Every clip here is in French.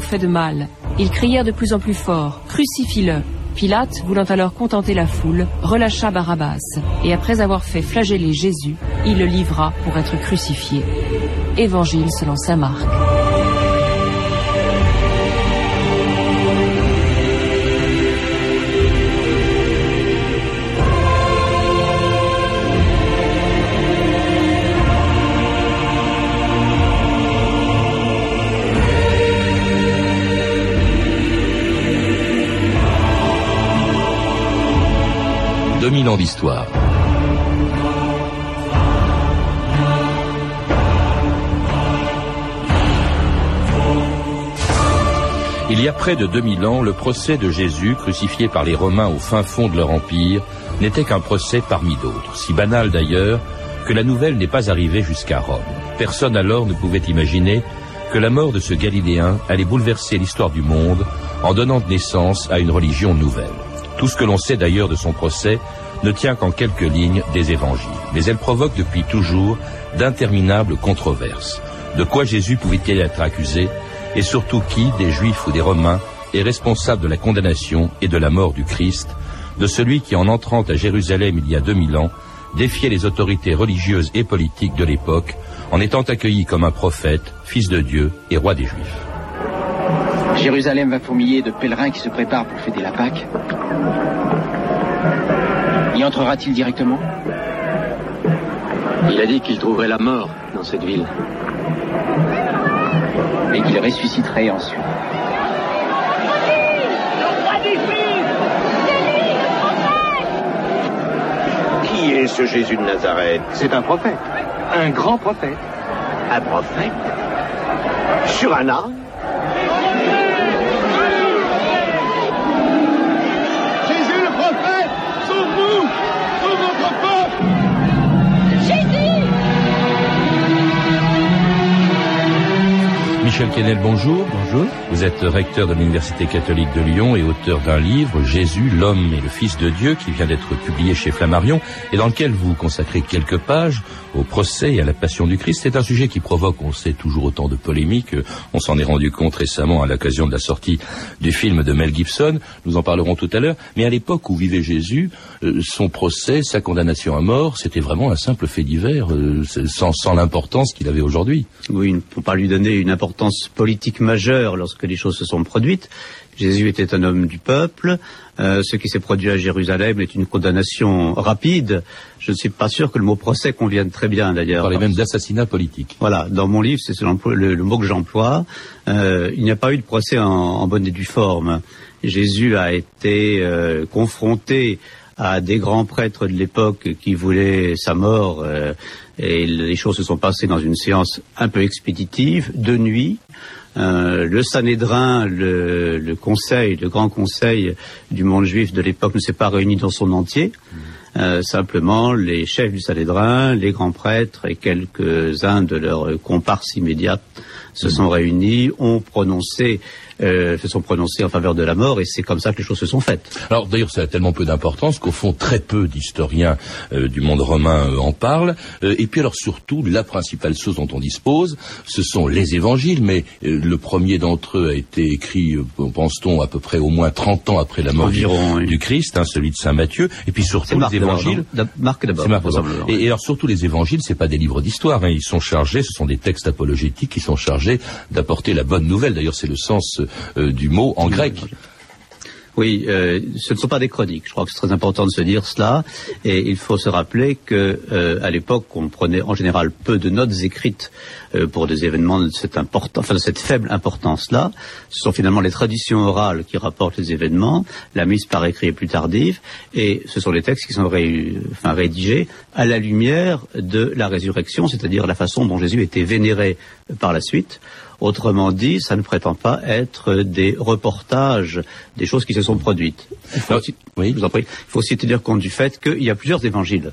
fait de mal. Ils crièrent de plus en plus fort, crucifie-le. Pilate, voulant alors contenter la foule, relâcha Barabbas, et après avoir fait flageller Jésus, il le livra pour être crucifié. Évangile selon saint Marc. 2000 ans d'histoire. Il y a près de 2000 ans, le procès de Jésus, crucifié par les Romains au fin fond de leur empire, n'était qu'un procès parmi d'autres, si banal d'ailleurs que la nouvelle n'est pas arrivée jusqu'à Rome. Personne alors ne pouvait imaginer que la mort de ce Galiléen allait bouleverser l'histoire du monde en donnant naissance à une religion nouvelle. Tout ce que l'on sait d'ailleurs de son procès ne tient qu'en quelques lignes des évangiles. Mais elle provoque depuis toujours d'interminables controverses. De quoi Jésus pouvait-il être accusé Et surtout qui, des Juifs ou des Romains, est responsable de la condamnation et de la mort du Christ, de celui qui, en entrant à Jérusalem il y a 2000 ans, défiait les autorités religieuses et politiques de l'époque en étant accueilli comme un prophète, fils de Dieu et roi des Juifs. Jérusalem va fourmiller de pèlerins qui se préparent pour fêter la Pâque. Y entrera-t-il directement? Il a dit qu'il trouverait la mort dans cette ville. Et qu'il ressusciterait ensuite. Qui est ce Jésus de Nazareth? C'est un prophète. Un grand prophète. Un prophète? Sur un arbre? Michel Kennel, bonjour. Vous êtes recteur de l'Université catholique de Lyon et auteur d'un livre, Jésus, l'homme et le Fils de Dieu, qui vient d'être publié chez Flammarion, et dans lequel vous consacrez quelques pages au procès et à la passion du Christ. C'est un sujet qui provoque, on sait, toujours autant de polémiques. On s'en est rendu compte récemment à l'occasion de la sortie du film de Mel Gibson. Nous en parlerons tout à l'heure. Mais à l'époque où vivait Jésus, euh, son procès, sa condamnation à mort, c'était vraiment un simple fait divers, euh, sans, sans l'importance qu'il avait aujourd'hui. Oui, faut pas lui donner une importance politique majeure lorsque les choses se sont produites. Jésus était un homme du peuple. Euh, ce qui s'est produit à Jérusalem est une condamnation rapide. Je ne suis pas sûr que le mot procès convienne très bien d'ailleurs. Vous parlez même d'assassinat politique. Voilà, dans mon livre, c'est le, le, mot que j'emploie. Euh, il n'y a pas eu de procès en, en, bonne et due forme. Jésus a été euh, confronté à des grands prêtres de l'époque qui voulaient sa mort et les choses se sont passées dans une séance un peu expéditive, de nuit. Euh, le Sanhédrin, le, le, conseil, le grand conseil du monde juif de l'époque ne s'est pas réuni dans son entier. Euh, simplement, les chefs du Sanhédrin, les grands prêtres et quelques-uns de leurs comparses immédiates se mmh. sont réunis, ont prononcé euh, se sont prononcés en faveur de la mort, et c'est comme ça que les choses se sont faites. Alors d'ailleurs, ça a tellement peu d'importance qu'au fond, très peu d'historiens euh, du monde romain euh, en parlent. Euh, et puis alors surtout, la principale source dont on dispose, ce sont les évangiles, mais euh, le premier d'entre eux a été écrit, pense-t-on, à peu près au moins 30 ans après la mort Environ, du, oui. Christ, hein, celui de Saint Matthieu, et puis surtout les évangiles. Marc d'abord. Et, et, alors surtout les évangiles, c'est pas des livres d'histoire, hein, ils sont chargés, ce sont des textes apologétiques qui sont chargés d'apporter la bonne nouvelle. D'ailleurs, c'est le sens euh, du mot en grec. Oui, euh, ce ne sont pas des chroniques. Je crois que c'est très important de se dire cela. Et il faut se rappeler que euh, à l'époque, on prenait en général peu de notes écrites euh, pour des événements de cette enfin de cette faible importance-là. Ce sont finalement les traditions orales qui rapportent les événements. La mise par écrit est plus tardive, et ce sont les textes qui sont ré, enfin, rédigés à la lumière de la résurrection, c'est-à-dire la façon dont Jésus était vénéré par la suite. Autrement dit, ça ne prétend pas être des reportages des choses qui se sont produites. Il faut, aussi, oui. je vous en prie, il faut aussi tenir compte du fait qu'il y a plusieurs évangiles.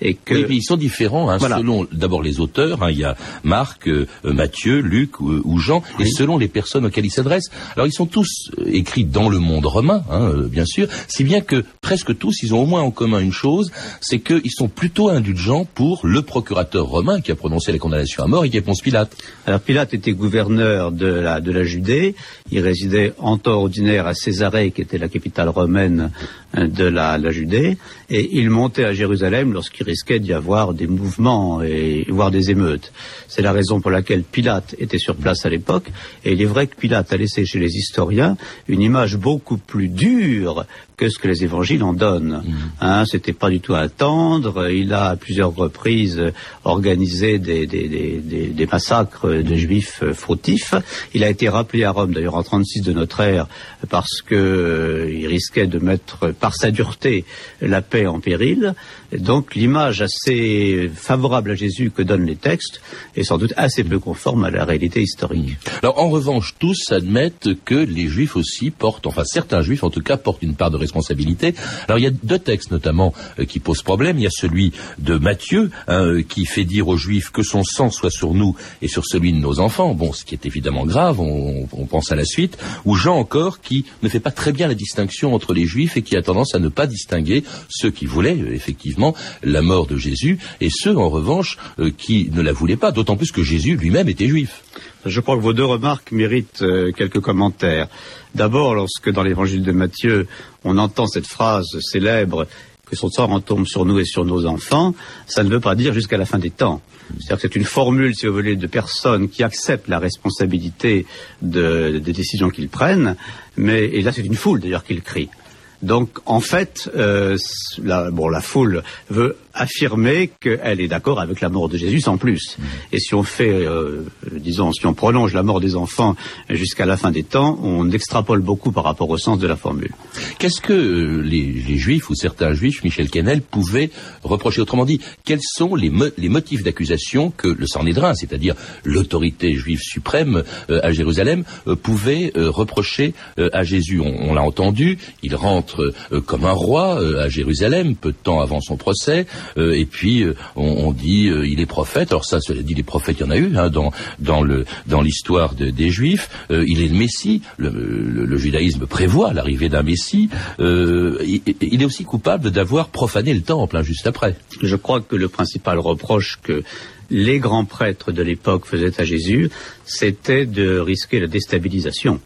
Et que... Oui, mais ils sont différents, hein, voilà. selon d'abord les auteurs. Hein, il y a Marc, euh, Matthieu, Luc euh, ou Jean, oui. et selon les personnes auxquelles ils s'adressent. Alors ils sont tous euh, écrits dans le monde romain, hein, bien sûr, si bien que presque tous, ils ont au moins en commun une chose, c'est qu'ils sont plutôt indulgents pour le procurateur romain qui a prononcé la condamnation à mort et qui est Ponce Pilate. Alors Pilate était gouverneur de la, de la Judée, il résidait en temps ordinaire à Césarée, qui était la capitale romaine euh, de la, la Judée, et il montait à Jérusalem lorsqu'il risquait d'y avoir des mouvements et voire des émeutes. C'est la raison pour laquelle Pilate était sur place à l'époque, et il est vrai que Pilate a laissé chez les historiens une image beaucoup plus dure que ce que les évangiles en donnent. Mmh. Hein, C'était pas du tout à attendre. Il a à plusieurs reprises organisé des, des, des, des, massacres de juifs euh, fautifs. Il a été rappelé à Rome, d'ailleurs en 36 de notre ère, parce que euh, il risquait de mettre par sa dureté la paix en péril. Donc l'image assez favorable à Jésus que donnent les textes est sans doute assez peu conforme à la réalité historique. Alors en revanche, tous admettent que les juifs aussi portent, enfin certains juifs en tout cas, portent une part de responsabilité. Alors il y a deux textes notamment euh, qui posent problème. Il y a celui de Matthieu hein, euh, qui fait dire aux juifs que son sang soit sur nous et sur celui de nos enfants. Bon, ce qui est évidemment grave, on, on pense à la suite. Ou Jean encore qui ne fait pas très bien la distinction entre les juifs et qui a tendance à ne pas distinguer ceux qui voulaient euh, la mort de Jésus et ceux en revanche euh, qui ne la voulaient pas, d'autant plus que Jésus lui-même était juif. Je crois que vos deux remarques méritent euh, quelques commentaires. D'abord, lorsque dans l'évangile de Matthieu, on entend cette phrase célèbre que son sang retombe sur nous et sur nos enfants, ça ne veut pas dire jusqu'à la fin des temps. C'est-à-dire que c'est une formule, si vous voulez, de personnes qui acceptent la responsabilité de- des décisions qu'ils prennent, mais et là c'est une foule d'ailleurs qui le crie. Donc en fait, euh, la, bon, la foule veut affirmer qu'elle est d'accord avec la mort de Jésus sans plus. Et si on fait, euh, disons, si on prolonge la mort des enfants jusqu'à la fin des temps, on extrapole beaucoup par rapport au sens de la formule. Qu'est-ce que euh, les, les juifs ou certains juifs, Michel Kennel, pouvaient reprocher? Autrement dit, quels sont les, mo- les motifs d'accusation que le Sanhédrin, c'est-à-dire l'autorité juive suprême euh, à Jérusalem, euh, pouvait reprocher à Jésus? On, on l'a entendu, il rentre euh, comme un roi euh, à Jérusalem, peu de temps avant son procès, euh, et puis on, dit il est prophète. Alors ça, cela dit, les prophètes, il y en a eu hein, dans dans l'histoire de- des Juifs. Il est le Messie. Le, judaïsme prévoit l'arrivée d'un Messie. Il, il est aussi coupable d'avoir profané le temple hein, juste après. Je crois que le principal reproche que les grands prêtres de l'époque faisaient à Jésus, c'était de risquer la déstabilisation.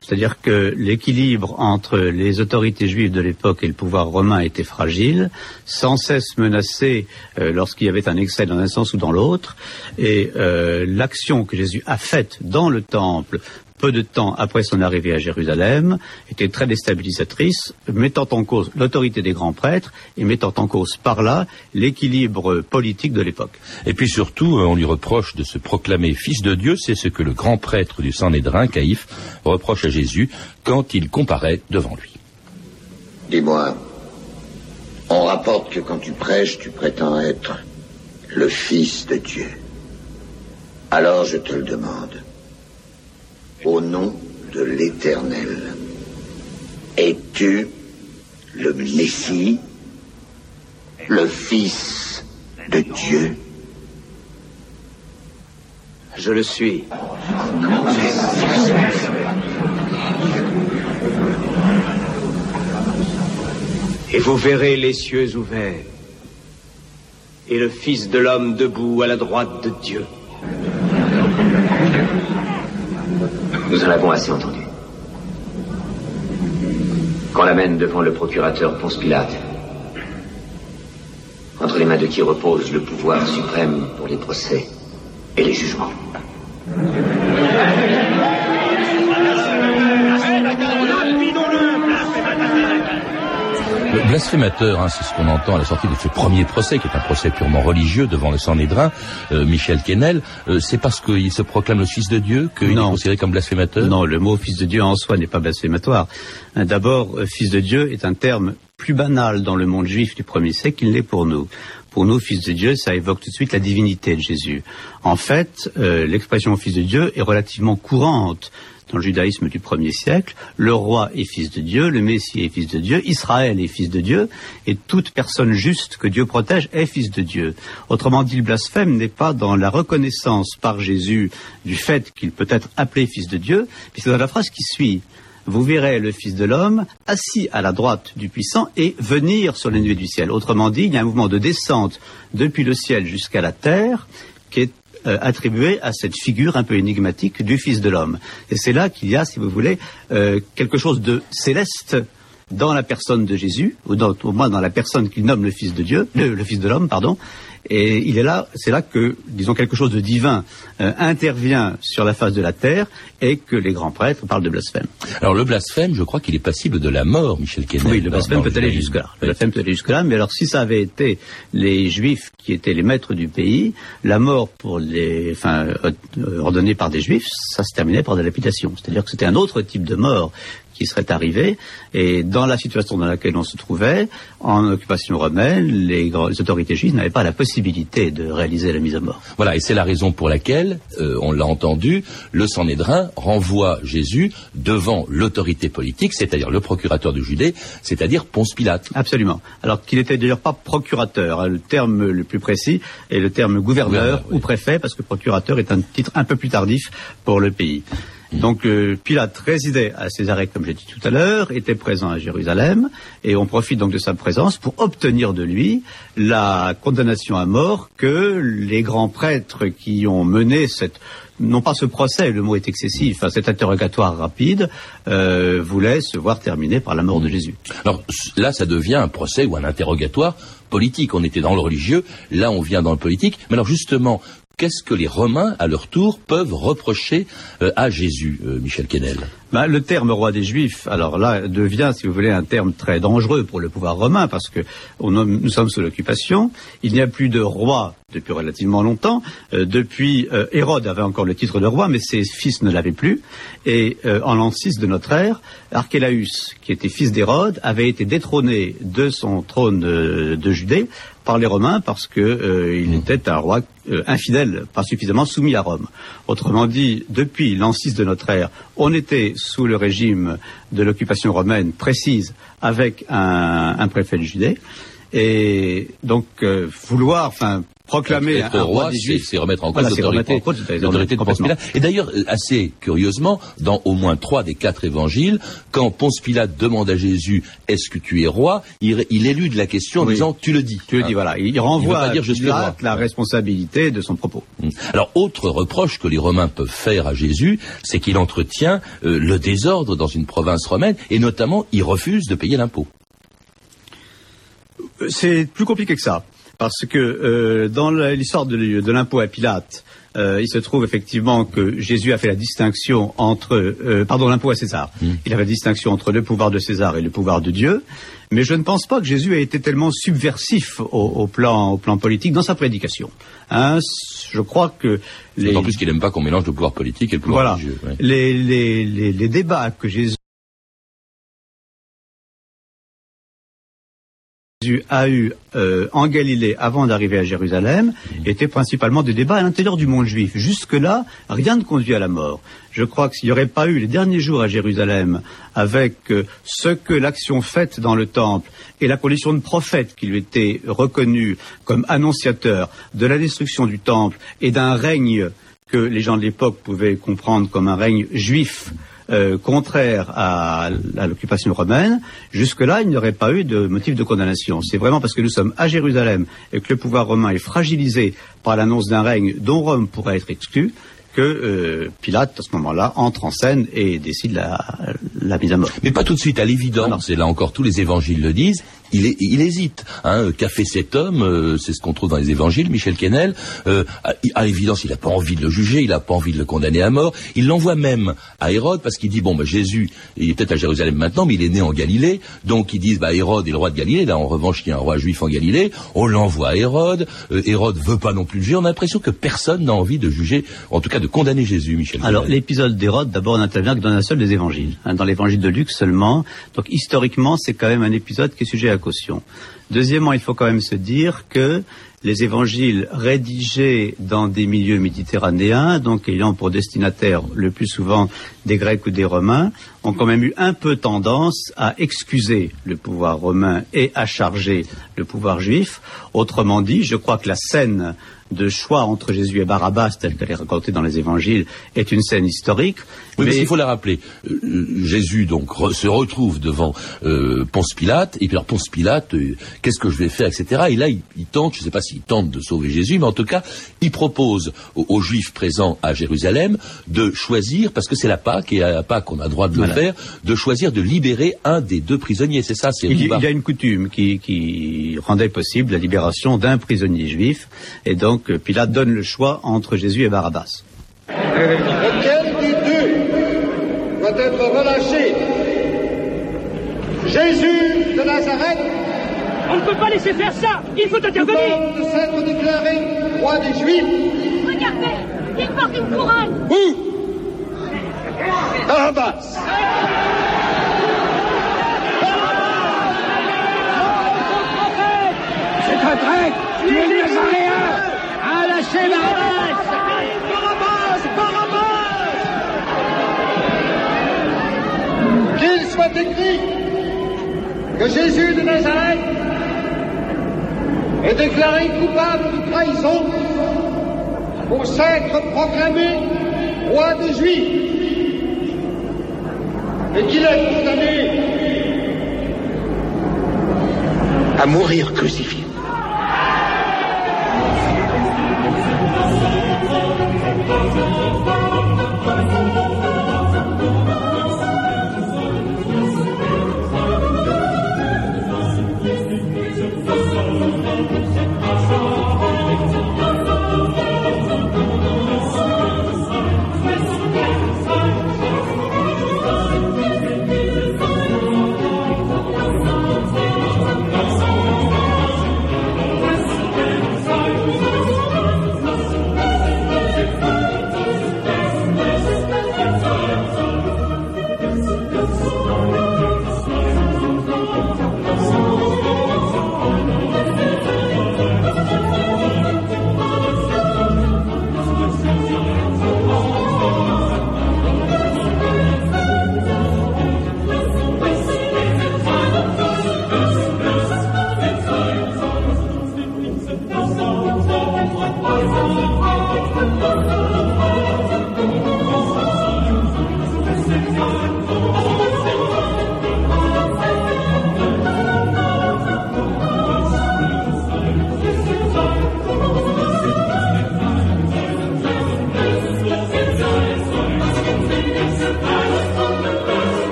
C'est-à-dire que l'équilibre entre les autorités juives de l'époque et le pouvoir romain était fragile, sans cesse menacé euh, lorsqu'il y avait un excès dans un sens ou dans l'autre, et euh, l'action que Jésus a faite dans le temple peu de temps après son arrivée à Jérusalem, était très déstabilisatrice, mettant en cause l'autorité des grands prêtres et mettant en cause par là l'équilibre politique de l'époque. Et puis surtout, euh, on lui reproche de se proclamer fils de Dieu. C'est ce que le grand prêtre du Sanhédrin, Caïphe, reproche à Jésus quand il comparaît devant lui. Dis-moi, on rapporte que quand tu prêches, tu prétends être le Fils de Dieu. Alors je te le demande, au nom de l'Éternel, es-tu le Messie, le Fils de Dieu? Je le suis. Et vous verrez les cieux ouverts et le Fils de l'homme debout à la droite de Dieu. Nous en avons assez entendu. Qu'on l'amène devant le procurateur Ponce Pilate. Entre les mains de qui repose le pouvoir suprême pour les procès et les jugements. Blasphémateur, hein, c'est ce qu'on entend à la sortie de ce premier procès, qui est un procès purement religieux devant le Sanhédrin, euh, Michel Kennel, euh, c'est parce qu'il se proclame le Fils de Dieu qu'il est considéré comme blasphémateur? Non, le mot fils de Dieu en soi n'est pas blasphématoire. D'abord, euh, fils de Dieu est un terme plus banal dans le monde juif du premier siècle qu'il l'est pour nous. Pour nous, fils de Dieu, ça évoque tout de suite la divinité de Jésus. En fait, euh, l'expression fils de Dieu est relativement courante dans le judaïsme du premier siècle. Le roi est fils de Dieu, le Messie est fils de Dieu, Israël est fils de Dieu, et toute personne juste que Dieu protège est fils de Dieu. Autrement dit, le blasphème n'est pas dans la reconnaissance par Jésus du fait qu'il peut être appelé fils de Dieu, mais c'est dans la phrase qui suit. Vous verrez le Fils de l'homme assis à la droite du puissant et venir sur les nuées du ciel. Autrement dit, il y a un mouvement de descente depuis le ciel jusqu'à la terre qui est euh, attribué à cette figure un peu énigmatique du Fils de l'homme. Et c'est là qu'il y a, si vous voulez, euh, quelque chose de céleste dans la personne de Jésus, ou dans, au moins dans la personne qu'il nomme le Fils de Dieu, le, le Fils de l'homme, pardon, et il est là, c'est là que, disons, quelque chose de divin euh, intervient sur la face de la terre et que les grands prêtres parlent de blasphème. Alors le blasphème, je crois qu'il est passible de la mort, Michel Kennedy. Oui, le blasphème peut aller jusque-là. Le blasphème peut aller jusque-là, mais alors si ça avait été les juifs qui étaient les maîtres du pays, la mort pour les, enfin, euh, ordonnée par des juifs, ça se terminait par de la. C'est-à-dire que c'était un autre type de mort qui serait arrivé. Et dans la situation dans laquelle on se trouvait, en occupation romaine, les, les autorités juives n'avaient pas la possibilité de réaliser la mise à mort. Voilà, et c'est la raison pour laquelle, euh, on l'a entendu, le Sanhédrin renvoie Jésus devant l'autorité politique, c'est-à-dire le procurateur de Judée, c'est-à-dire Ponce Pilate. Absolument. Alors qu'il n'était d'ailleurs pas procurateur. Hein, le terme le plus précis est le terme gouverneur ou préfet, parce que procurateur est un titre un peu plus tardif pour le pays. Donc euh, Pilate résidait à Césarée, comme j'ai dit tout à l'heure, était présent à Jérusalem, et on profite donc de sa présence pour obtenir de lui la condamnation à mort que les grands prêtres qui ont mené cette non pas ce procès, le mot est excessif, hein, cet interrogatoire rapide, euh, voulaient se voir terminé par la mort de Jésus. Alors là, ça devient un procès ou un interrogatoire politique. On était dans le religieux, là on vient dans le politique. Mais alors justement, qu'est-ce que les Romains, à leur tour, peuvent reprocher euh, à Jésus, euh, Michel Quesnel? Ben, Le terme roi des Juifs, alors là, devient, si vous voulez, un terme très dangereux pour le pouvoir romain, parce que nous sommes sous l'occupation. Il n'y a plus de roi depuis relativement longtemps. Euh, depuis, Hérode avait encore le titre de roi, mais ses fils ne l'avaient plus. Et en l'an 6 de notre ère, Archélaüs, qui était fils d'Hérode, avait été détrôné de son trône de Judée par les Romains parce que euh, il était un roi euh, infidèle, pas suffisamment soumis à Rome. Autrement dit, depuis l'an 6 de notre ère, on était sous le régime de l'occupation romaine précise avec un, un préfet de Judée. Et donc euh, vouloir, enfin proclamer être un roi, c'est remettre en cause Voilà, l'autorité de Ponce. Pilate. Et d'ailleurs, euh, assez curieusement, dans au moins trois des quatre évangiles, quand Ponce Pilate demande à Jésus est-ce que tu es roi, il, il élude la question en disant tu le dis. Tu le dis, Hein. voilà. Il renvoie pas dire à je Pilate roi. la responsabilité de son propos. Mm. Alors, autre reproche que les Romains peuvent faire à Jésus, c'est qu'il entretient euh, le désordre dans une province romaine, et notamment, il refuse de payer l'impôt. Euh, C'est plus compliqué que ça. Parce que euh, dans l'histoire de, de l'impôt à Pilate, euh, il se trouve effectivement que Jésus a fait la distinction entre, euh, pardon, l'impôt à César. Il a fait la distinction entre le pouvoir de César et le pouvoir de Dieu. Mais je ne pense pas que Jésus ait été tellement subversif au, au plan, au plan politique dans sa prédication. Hein, je crois que les, D'autant plus qu'il n'aime pas qu'on mélange le pouvoir politique et le pouvoir voilà, religieux. ouais. les, les, les, les débats que Jésus A eu euh, en Galilée avant d'arriver à Jérusalem étaient principalement des débats à l'intérieur du monde juif. Jusque-là, rien ne conduit à la mort. Je crois que s'il n'y aurait pas eu les derniers jours à Jérusalem avec euh, ce que l'action faite dans le temple et la condition de prophète qui lui était reconnue comme annonciateur de la destruction du temple et d'un règne que les gens de l'époque pouvaient comprendre comme un règne juif euh, contraire à, à l'occupation romaine, jusque-là, il n'y aurait pas eu de motif de condamnation. C'est vraiment parce que nous sommes à Jérusalem et que le pouvoir romain est fragilisé par l'annonce d'un règne dont Rome pourrait être exclue que euh, Pilate, à ce moment-là, entre en scène et décide la, la mise à mort. Mais pas tout de suite, à Ah l'évidence, et là encore tous les évangiles le disent, il, est- il hésite. Hein, Qu'a fait cet homme euh, C'est ce qu'on trouve dans les évangiles, Michel Quesnel. Euh, à, à l'évidence, il n'a pas envie de le juger, il n'a pas envie de le condamner à mort. Il l'envoie même à Hérode parce qu'il dit, bon, bah, Jésus, il est peut-être à Jérusalem maintenant, mais il est né en Galilée. Donc ils disent, bah, Hérode est le roi de Galilée. Là, en revanche, il y a un roi juif en Galilée. On l'envoie à Hérode. Euh, Hérode veut pas non plus le juger. On a l'impression que personne n'a envie de juger, en tout cas de condamner Jésus, Michel Alors, l'épisode d'Hérode, d'abord, n'intervient que dans un seul des évangiles, hein, dans l'évangile de Luc seulement. Donc, historiquement, c'est quand même un épisode qui est sujet à Deuxièmement, il faut quand même se dire que les évangiles rédigés dans des milieux méditerranéens, donc ayant pour destinataire le plus souvent des Grecs ou des Romains, ont quand même eu un peu tendance à excuser le pouvoir romain et à charger le pouvoir juif. Autrement dit, je crois que la scène de choix entre Jésus et Barabbas, telle qu'elle est racontée dans les évangiles, est une scène historique. Oui, mais mais il faut la rappeler. Euh, Jésus donc re- se retrouve devant euh, Ponce Pilate, et puis alors Ponce Pilate, euh, qu'est-ce que je vais faire, etc. Et là, il, il tente, je ne sais pas s'il tente de sauver Jésus, mais en tout cas, il propose aux, aux Juifs présents à Jérusalem de choisir, parce que c'est la Pâque, et à la Pâque on a le droit de Voilà. le faire, de choisir de libérer un des deux prisonniers. C'est ça, c'est il, y- Riba. il y a une coutume qui, qui rendait possible la libération d'un prisonnier juif, et donc euh, Pilate donne le choix entre Jésus et Barabbas. Lequel des deux doit être relâché. Jésus de Nazareth On ne peut pas laisser faire ça. Il faut intervenir. de s'être déclaré roi des Juifs. Regardez, il porte une couronne. ou Barabbas. C'est un traître Tu es Nazaréen lâcher Barabbas Barabbas Barabbas Qu'il soit écrit que Jésus de Nazareth est déclaré coupable de trahison pour s'être proclamé roi des Juifs et qu'il est condamné À mourir crucifié.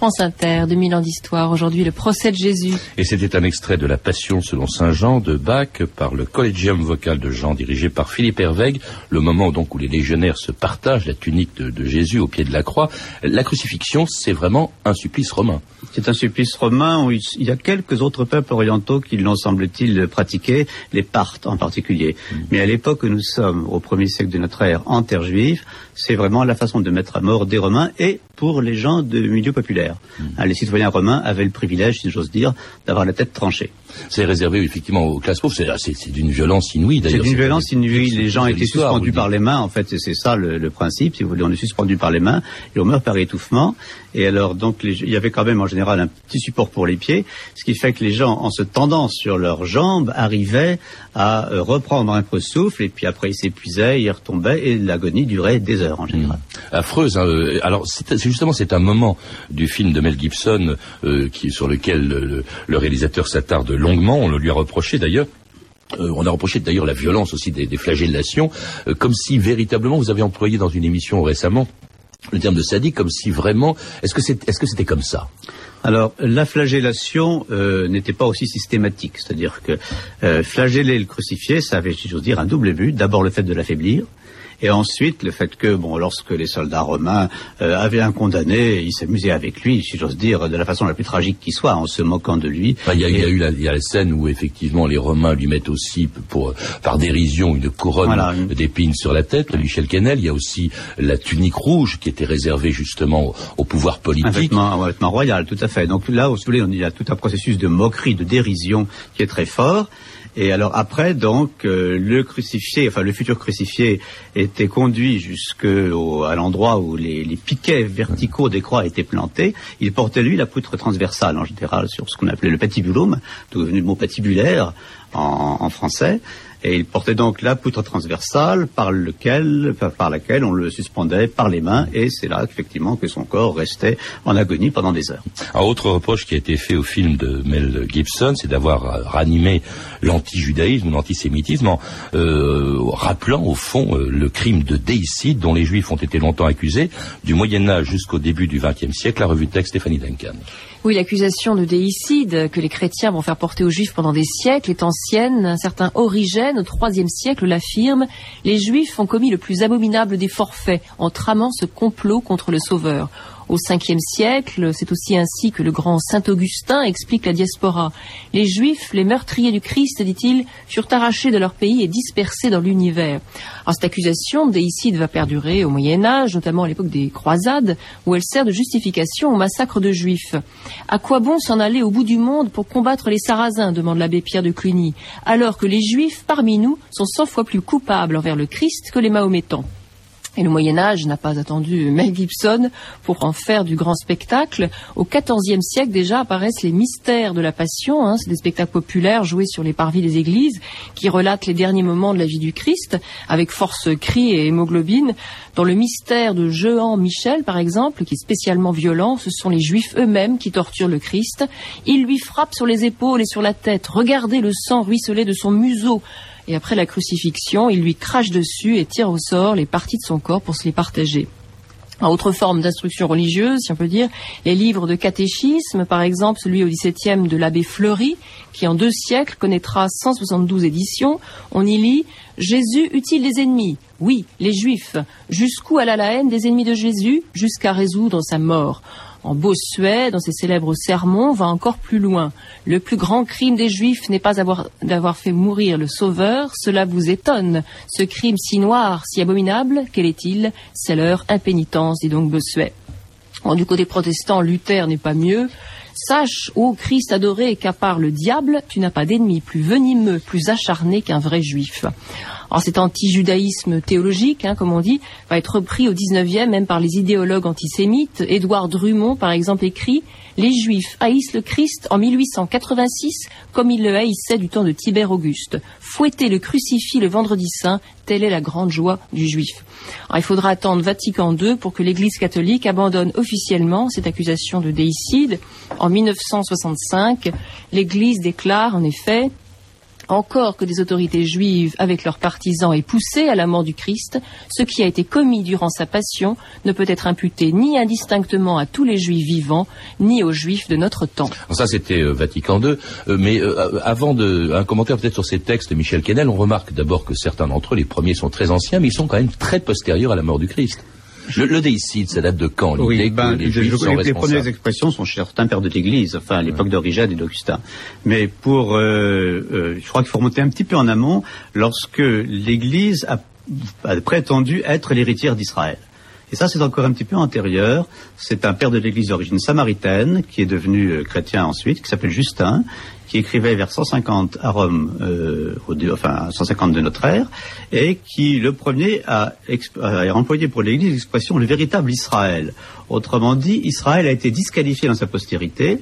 France Inter, 2000 ans d'histoire. Aujourd'hui, le procès de Jésus. Et c'était un extrait de La Passion selon Saint Jean de Bach par le Collegium vocal de Jean dirigé par Philippe Hervègue, le moment donc où les légionnaires se partagent la tunique de, de Jésus au pied de la croix. La crucifixion, c'est vraiment un supplice romain. C'est un supplice romain où il y a quelques autres peuples orientaux qui l'ont, semble-t-il, pratiqué, les Parthes en particulier. Mais à l'époque où nous sommes, au premier siècle de notre ère, en terre juive, c'est vraiment la façon de mettre à mort des Romains et pour les gens de milieu populaire. Hein, les citoyens romains avaient le privilège, si j'ose dire, d'avoir la tête tranchée. C'est réservé effectivement aux classes pauvres. C'est- C'est c'est d'une violence inouïe C'est d'ailleurs. d'une pas violence inouïe. c'est- Les gens c'est étaient suspendus par les mains. En fait, c'est- c'est ça le, le principe. Si vous voulez, on est suspendu par les mains et on meurt par étouffement. Et alors, donc, les- il y avait quand même en général un petit support pour les pieds, ce qui fait que les gens, en se tendant sur leurs jambes, arrivaient à euh, reprendre un peu de souffle. Et puis après, ils s'épuisaient, ils retombaient et l'agonie durait des heures en général. affreuse. hein, euh, Alors c'est c'est justement c'est un moment du film de Mel Gibson euh, qui sur lequel le, le réalisateur s'attarde longuement. On le lui a reproché d'ailleurs. Euh, on a reproché d'ailleurs la violence aussi des, flagellations, euh, comme si véritablement vous avez employé dans une émission récemment le terme de sadique, comme si vraiment. Est-ce que c'était comme ça? Alors, la flagellation euh, n'était pas aussi systématique. C'est-à-dire que flageller le crucifié, ça avait, si j'ose dire, un double but. D'abord, le fait de l'affaiblir. Et ensuite, le fait que, bon, lorsque les soldats romains euh, avaient un condamné, ils s'amusaient avec lui, si j'ose dire, de la façon la plus tragique qui soit, en se moquant de lui. Enfin, Il y, a, y eu la, il y a la scène où effectivement les Romains lui mettent aussi pour par dérision une couronne Voilà, d'épines sur la tête, Michel Kennel. Il y a aussi la tunique rouge qui était réservée justement au, au pouvoir Un politique. vêtement, un vêtement royal, tout à fait. Donc là, vous voulez, on- il y a tout un processus de moquerie, de dérision qui est très fort. Et alors après, donc, euh, le crucifié, enfin le futur crucifié, était conduit jusque à l'endroit où les, les, piquets verticaux des croix étaient plantés. Il portait lui la poutre transversale en général sur ce qu'on appelait le patibulum, devenu le mot patibulaire en, en français et il portait donc la poutre transversale par, lequel, par laquelle on le suspendait par les mains, et c'est là effectivement que son corps restait en agonie pendant des heures. Un autre reproche qui a été fait au film de Mel Gibson, c'est d'avoir ranimé l'anti-judaïsme l'antisémitisme en euh, rappelant au fond euh, le crime de déicide dont les juifs ont été longtemps accusés, du Moyen Âge jusqu'au début du XXe siècle, la revue de texte Stéphanie Duncan. Oui, l'accusation de déicide que les chrétiens vont faire porter aux juifs pendant des siècles est ancienne. Un certain Origène, au IIIe siècle, l'affirme. Les juifs ont commis le plus abominable des forfaits en tramant ce complot contre le Sauveur au 5e siècle. C'est aussi ainsi que le grand Saint Augustin explique la diaspora. Les Juifs, les meurtriers du Christ, dit-il, furent arrachés de leur pays et dispersés dans l'univers. Cette accusation déicide va perdurer au Moyen Âge, notamment à l'époque des croisades, où elle sert de justification au massacre de Juifs. À quoi bon s'en aller au bout du monde pour combattre les Sarrasins demande l'abbé Pierre de Cluny, alors que les Juifs parmi nous sont cent fois plus coupables envers le Christ que les Mahométans? Et le Moyen Âge n'a pas attendu Mel Gibson pour en faire du grand spectacle. Au XIVe siècle déjà apparaissent les mystères de la Passion. Hein. C'est des spectacles populaires joués sur les parvis des églises qui relatent les derniers moments de la vie du Christ avec force cris et hémoglobine. Dans le mystère de Jehan Michel, par exemple, qui est spécialement violent, ce sont les Juifs eux-mêmes qui torturent le Christ. Ils lui frappent sur les épaules et sur la tête. Regardez le sang ruisseler de son museau et après la crucifixion, il lui crache dessus et tire au sort les parties de son corps pour se les partager. Autre forme d'instruction religieuse, si on peut dire, les livres de catéchisme, par exemple celui au XVIIe de l'abbé Fleury, qui en deux siècles connaîtra 172 éditions, on y lit Jésus utile les ennemis, oui, les juifs, jusqu'où alla la haine des ennemis de Jésus, jusqu'à résoudre sa mort en Bossuet, dans ses célèbres sermons, va encore plus loin. Le plus grand crime des Juifs n'est pas d'avoir fait mourir le Sauveur, cela vous étonne. Ce crime si noir, si abominable, quel est-il? C'est leur impénitence, dit donc Bossuet. du côté protestant, Luther n'est pas mieux. Sache, ô Christ adoré, qu'à part le diable, tu n'as pas d'ennemi plus venimeux, plus acharné qu'un vrai juif. Alors cet anti-judaïsme théologique, hein, comme on dit, va être repris au XIXe même par les idéologues antisémites. Édouard Drummond, par exemple, écrit Les Juifs haïssent le Christ en 1886 comme ils le haïssaient du temps de Tibère Auguste. Fouetter le crucifix le vendredi saint, telle est la grande joie du Juif. Il faudra attendre Vatican II pour que l'Église catholique abandonne officiellement cette accusation de déicide. En 1965, l'Église déclare en effet encore que des autorités juives avec leurs partisans aient poussé à la mort du Christ, ce qui a été commis durant sa passion ne peut être imputé ni indistinctement à tous les juifs vivants, ni aux juifs de notre temps. Ça, c'était euh, Vatican II. Euh, mais euh, avant un commentaire peut-être sur ces textes, Michel Kennel, on remarque d'abord que certains d'entre eux, les premiers sont très anciens, mais ils sont quand même très postérieurs à la mort du Christ. Le, le déicide, ça date de quand oui, ben, les, les premières expressions sont chez certains pères de l'Église, enfin à l'époque d'Origène et d'Augustin. Mais pour, euh, euh, je crois qu'il faut remonter un petit peu en amont, lorsque l'Église a, a prétendu être l'héritière d'Israël. Et ça, c'est encore un petit peu antérieur. C'est un père de l'Église d'origine samaritaine qui est devenu euh, chrétien ensuite, qui s'appelle Justin, qui écrivait vers 150 à Rome, euh, au, enfin 150 de notre ère, et qui le premier a, a employé pour l'Église l'expression le véritable Israël. Autrement dit, Israël a été disqualifié dans sa postérité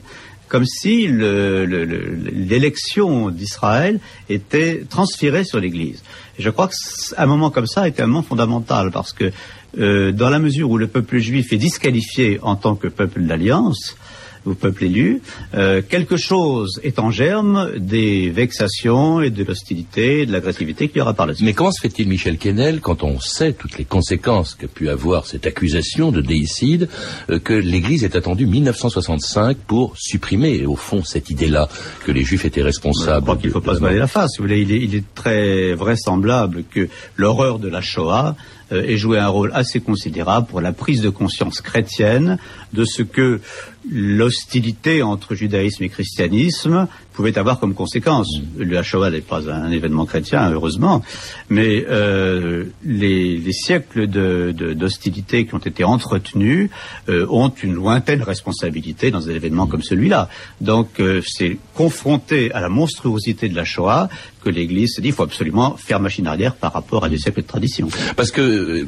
comme si l'élection d'Israël était transférée sur l'Église. Je crois qu'un moment comme ça était un moment fondamental parce que euh, dans la mesure où le peuple juif est disqualifié en tant que peuple d'alliance, ou peuple élu, euh, quelque chose est en germe des vexations et de l'hostilité et de l'agressivité qu'il y aura par la suite. Mais comment se fait-il, Michel Kennel, quand on sait toutes les conséquences qu'a pu avoir cette accusation de déicide, euh, que l'Église est attendue 1965 pour supprimer, au fond, cette idée-là, que les Juifs étaient responsables Je crois qu'il ne faut pas se balayer la face. Vous voulez, il, est, il est très vraisemblable que l'horreur de la Shoah euh, ait joué un rôle assez considérable pour la prise de conscience chrétienne de ce que l'hostilité entre judaïsme et christianisme pouvait avoir comme conséquence. La Shoah n'est pas un événement chrétien, heureusement, mais euh, les, les, siècles d'hostilité de, qui ont été entretenus euh, ont une lointaine responsabilité dans un événement comme celui-là. Donc euh, c'est confronté à la monstruosité de la Shoah que l'Église se dit qu'il faut absolument faire machine arrière par rapport à des siècles de tradition. Parce que, euh,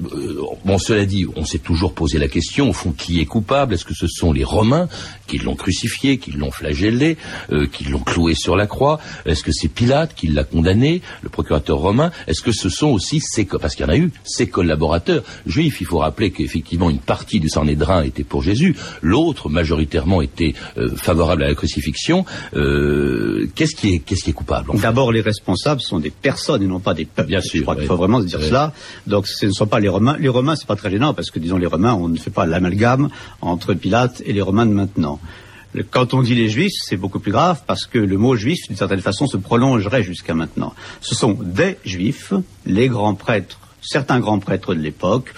bon, cela dit, on s'est toujours posé la question, au fond, qui est coupable Est-ce que ce sont les Romains qui l'ont crucifié, qui l'ont flagellé, euh, qui l'ont cloué sur la croix Est-ce que c'est Pilate qui l'a condamné, le procurateur romain? Est-ce que ce sont aussi ses, parce qu'il y en a eu, ses collaborateurs juifs Il faut rappeler qu'effectivement une partie du Sanhédrin était pour Jésus, l'autre majoritairement était euh, favorable à la crucifixion. qu'est-ce qui est, qu'est-ce qui est coupable D'abord les responsables sont des personnes et non pas des peuples. Bien sûr. Je crois qu'il faut vraiment se dire cela. Donc ce ne sont pas les Romains. Les Romains, c'est pas très gênant parce que disons les Romains, on ne fait pas l'amalgame entre Pilate et les Romains de maintenant. Quand on dit les Juifs, c'est beaucoup plus grave parce que le mot juif, d'une certaine façon, se prolongerait jusqu'à maintenant. Ce sont des Juifs, les grands prêtres, certains grands prêtres de l'époque,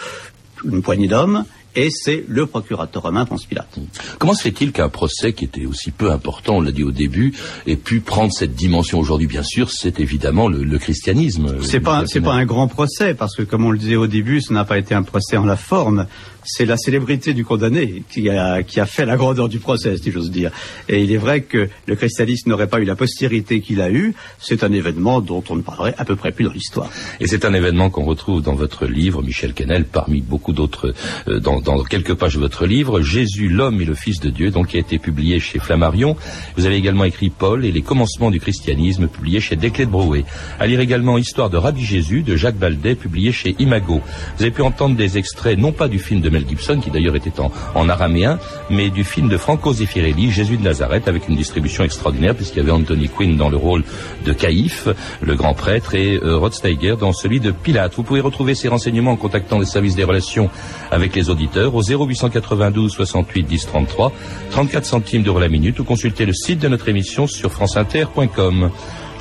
une poignée d'hommes, et c'est le procurateur romain Ponce Pilate. Comment se fait-il qu'un procès qui était aussi peu important, on l'a dit au début, ait pu prendre cette dimension aujourd'hui? Bien sûr, c'est évidemment le, le christianisme. C'est pas, c'est pas un grand procès parce que, comme on le disait au début, ce n'a pas été un procès en la forme c'est la célébrité du condamné qui a, qui a fait la grandeur du procès, si j'ose dire. Et il est vrai que le christianisme n'aurait pas eu la postérité qu'il a eue. C'est un événement dont on ne parlerait à peu près plus dans l'histoire. Et c'est un événement qu'on retrouve dans votre livre, Michel Kennel, parmi beaucoup d'autres, euh, dans, dans, quelques pages de votre livre, Jésus, l'homme et le Fils de Dieu, donc qui a été publié chez Flammarion. Vous avez également écrit Paul et les commencements du christianisme, publié chez Desclés de Brouet. À lire également Histoire de Rabbi Jésus, de Jacques Baldet, publié chez Imago. Vous avez pu entendre des extraits, non pas du film de Mel Gibson, qui d'ailleurs était en, araméen, mais du film de Franco Zeffirelli, Jésus de Nazareth, avec une distribution extraordinaire, puisqu'il y avait Anthony Quinn dans le rôle de Caïphe, le grand prêtre, et euh, Rod Steiger dans celui de Pilate. Vous pouvez retrouver ces renseignements en contactant les services des relations avec les auditeurs au 0892 68 10 33, 34 centimes d'euros la minute, ou consulter le site de notre émission sur franceinter.com.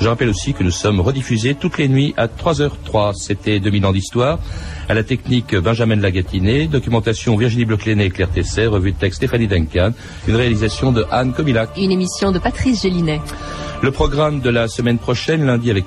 Je rappelle aussi que nous sommes rediffusés toutes les nuits à 3h03. C'était 2000 ans d'histoire. À la technique, Benjamin Lagatiné. Documentation, Virginie Bloclenet et Claire Tesser. Revue de texte, Stéphanie Duncan. Une réalisation de Anne Comilac. Une émission de Patrice Gélinet. Le programme de la semaine prochaine, lundi avec